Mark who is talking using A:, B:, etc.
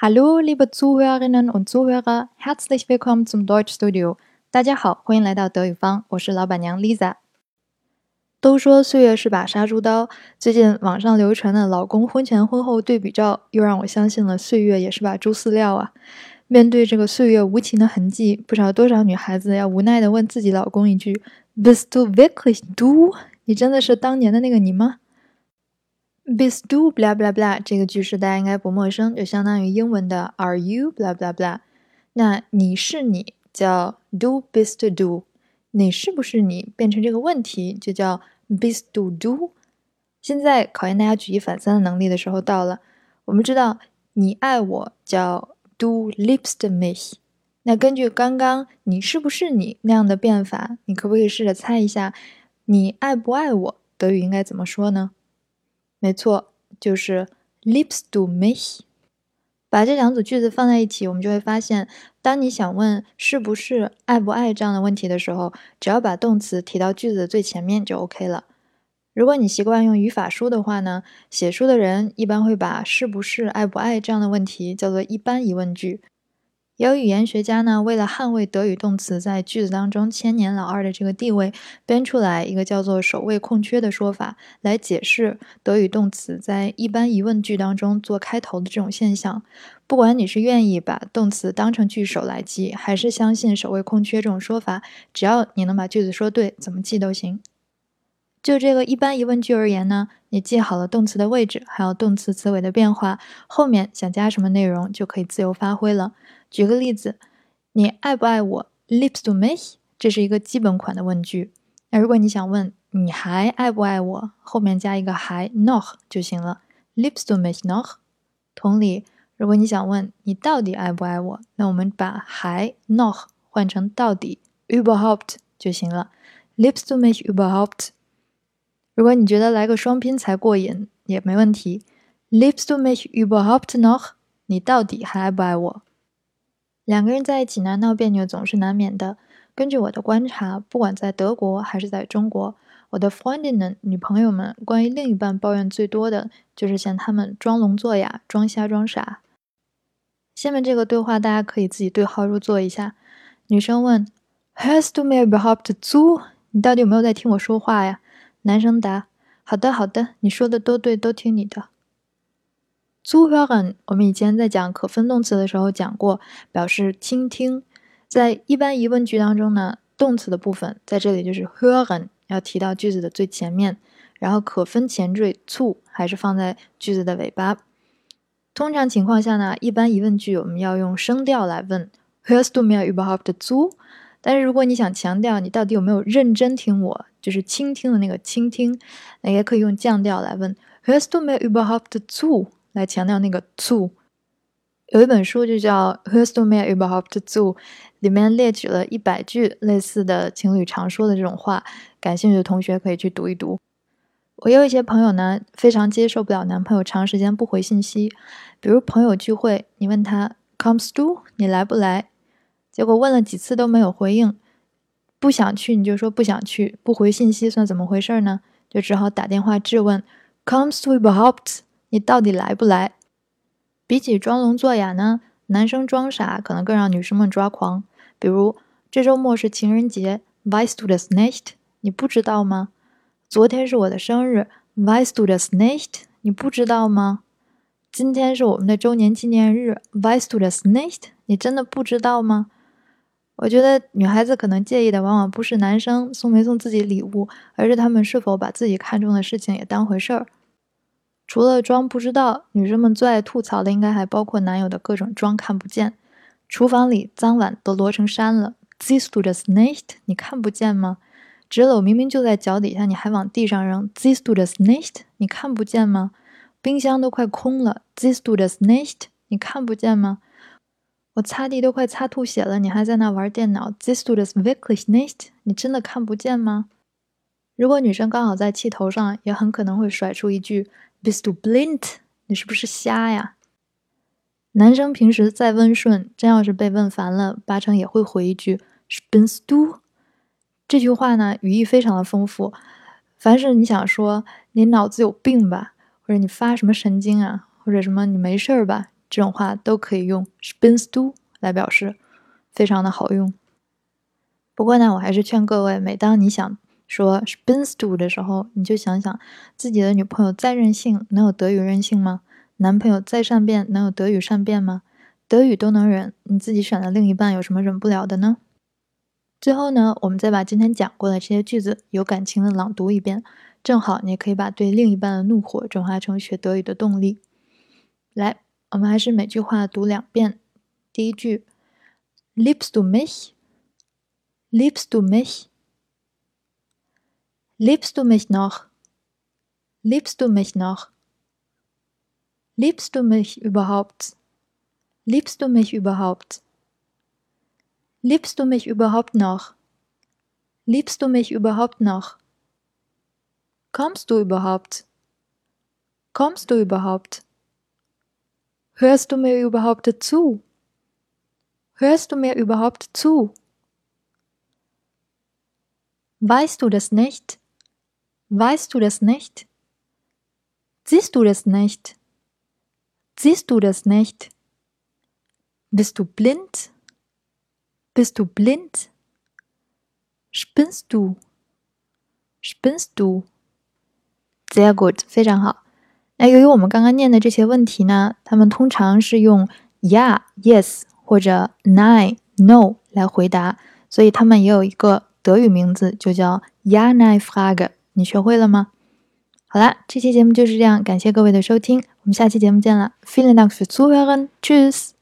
A: Hallo, liebe Zuhörerinnen und Zuhörer, herzlich willkommen zum Deutschstudio。大家好，欢迎来到德语方，我是老板娘 Lisa。都说岁月是把杀猪刀，最近网上流传的老公婚前婚后对比照，又让我相信了岁月也是把猪饲料啊。面对这个岁月无情的痕迹，不知道多少女孩子要无奈的问自己老公一句：“Bist du wirklich du？你真的是当年的那个你吗？” Bist du blah blah blah 这个句式大家应该不陌生，就相当于英文的 Are you blah blah blah。那你是你叫 Do bist du，你是不是你变成这个问题就叫 Bist du du。现在考验大家举一反三的能力的时候到了。我们知道你爱我叫 Do liebst mich。那根据刚刚你是不是你那样的变法，你可不可以试着猜一下你爱不爱我？德语应该怎么说呢？没错，就是 liebst du mich。把这两组句子放在一起，我们就会发现，当你想问是不是爱不爱这样的问题的时候，只要把动词提到句子的最前面就 OK 了。如果你习惯用语法书的话呢，写书的人一般会把是不是爱不爱这样的问题叫做一般疑问句。有语言学家呢，为了捍卫德语动词在句子当中千年老二的这个地位，编出来一个叫做“首位空缺”的说法，来解释德语动词在一般疑问句当中做开头的这种现象。不管你是愿意把动词当成句首来记，还是相信“首位空缺”这种说法，只要你能把句子说对，怎么记都行。就这个一般疑问句而言呢，你记好了动词的位置，还有动词词尾的变化，后面想加什么内容就可以自由发挥了。举个例子，你爱不爱我？Lipstum ich？这是一个基本款的问句。那如果你想问你还爱不爱我，后面加一个还 noch 就行了。，Lipstum ich noch 同理，如果你想问你到底爱不爱我，那我们把还 noch 换成到底 überhaupt 就行了。，Lipstum ich überhaupt 如果你觉得来个双拼才过瘾，也没问题。，Lipstum ich überhaupt noch，你到底还爱不爱我？两个人在一起呢，闹别扭总是难免的。根据我的观察，不管在德国还是在中国，我的 f r i e n d i n 女朋友们关于另一半抱怨最多的就是嫌他们装聋作哑、装瞎装傻。下面这个对话大家可以自己对号入座一下。女生问：“Hast du mir überhaupt zu？你到底有没有在听我说话呀？”男生答：“好的，好的，你说的都对，都听你的。” zuhören，我们以前在讲可分动词的时候讲过，表示倾听。在一般疑问句当中呢，动词的部分在这里就是 hören，要提到句子的最前面，然后可分前缀 zu 还是放在句子的尾巴。通常情况下呢，一般疑问句我们要用声调来问 hörst du mir überhaupt zu？但是如果你想强调你到底有没有认真听我，就是倾听的那个倾听，那也可以用降调来问 hörst du mir überhaupt zu？来强调那个 to，有一本书就叫《Hörst du mir überhaupt zu》，里面列举了一百句类似的情侣常说的这种话，感兴趣的同学可以去读一读。我有一些朋友呢，非常接受不了男朋友长时间不回信息，比如朋友聚会，你问他 “Comes to”，你来不来？”结果问了几次都没有回应，不想去你就说不想去，不回信息算怎么回事呢？就只好打电话质问 “Comes to überhaupt？” 你到底来不来？比起装聋作哑呢，男生装傻可能更让女生们抓狂。比如这周末是情人节，Weißt du das nicht？你不知道吗？昨天是我的生日，Weißt du das nicht？你不知道吗？今天是我们的周年纪念日，Weißt du das nicht？你真的不知道吗？我觉得女孩子可能介意的往往不是男生送没送自己礼物，而是他们是否把自己看重的事情也当回事儿。除了装不知道，女生们最爱吐槽的应该还包括男友的各种装看不见。厨房里脏碗都摞成山了，This do just nicht？你看不见吗？纸篓明明就在脚底下，你还往地上扔，This do just nicht？你看不见吗？冰箱都快空了，This do just nicht？你看不见吗？我擦地都快擦吐血了，你还在那玩电脑，This do just wirklich nicht？你真的看不见吗？如果女生刚好在气头上，也很可能会甩出一句。Bist du blind？你是不是瞎呀？男生平时再温顺，真要是被问烦了，八成也会回一句 “Bist du？” 这句话呢，语义非常的丰富。凡是你想说你脑子有病吧，或者你发什么神经啊，或者什么你没事儿吧，这种话都可以用 spinnst du 来表示，非常的好用。不过呢，我还是劝各位，每当你想说 spinnst du 的时候，你就想想自己的女朋友再任性，能有德语任性吗？男朋友再善变，能有德语善变吗？德语都能忍，你自己选的另一半有什么忍不了的呢？最后呢，我们再把今天讲过的这些句子有感情的朗读一遍，正好你也可以把对另一半的怒火转化成学德语的动力。来，我们还是每句话读两遍。第一句：Liebst du mich？Liebst du mich？Liebst du mich noch？Liebst du mich noch？Liebst du mich überhaupt？Liebst du mich überhaupt？Liebst du mich überhaupt noch? Liebst du mich überhaupt noch? Kommst du überhaupt? Kommst du überhaupt? Hörst du mir überhaupt zu? Hörst du mir überhaupt zu? Weißt du das nicht? Weißt du das nicht? Siehst du das nicht? Siehst du das nicht? Bist du blind? Bist du blind? Spinnst du? Spinnst du? Sehr gut，非常好。那由于我们刚刚念的这些问题呢，它们通常是用 ja、yes 或者 nein、no 来回答，所以它们也有一个德语名字，就叫 ja nein Frage。 你学会了吗？好啦，这期节目就是这样，感谢各位的收听，我们下期节目见了。Feeling next to h e a v e n c h o o s e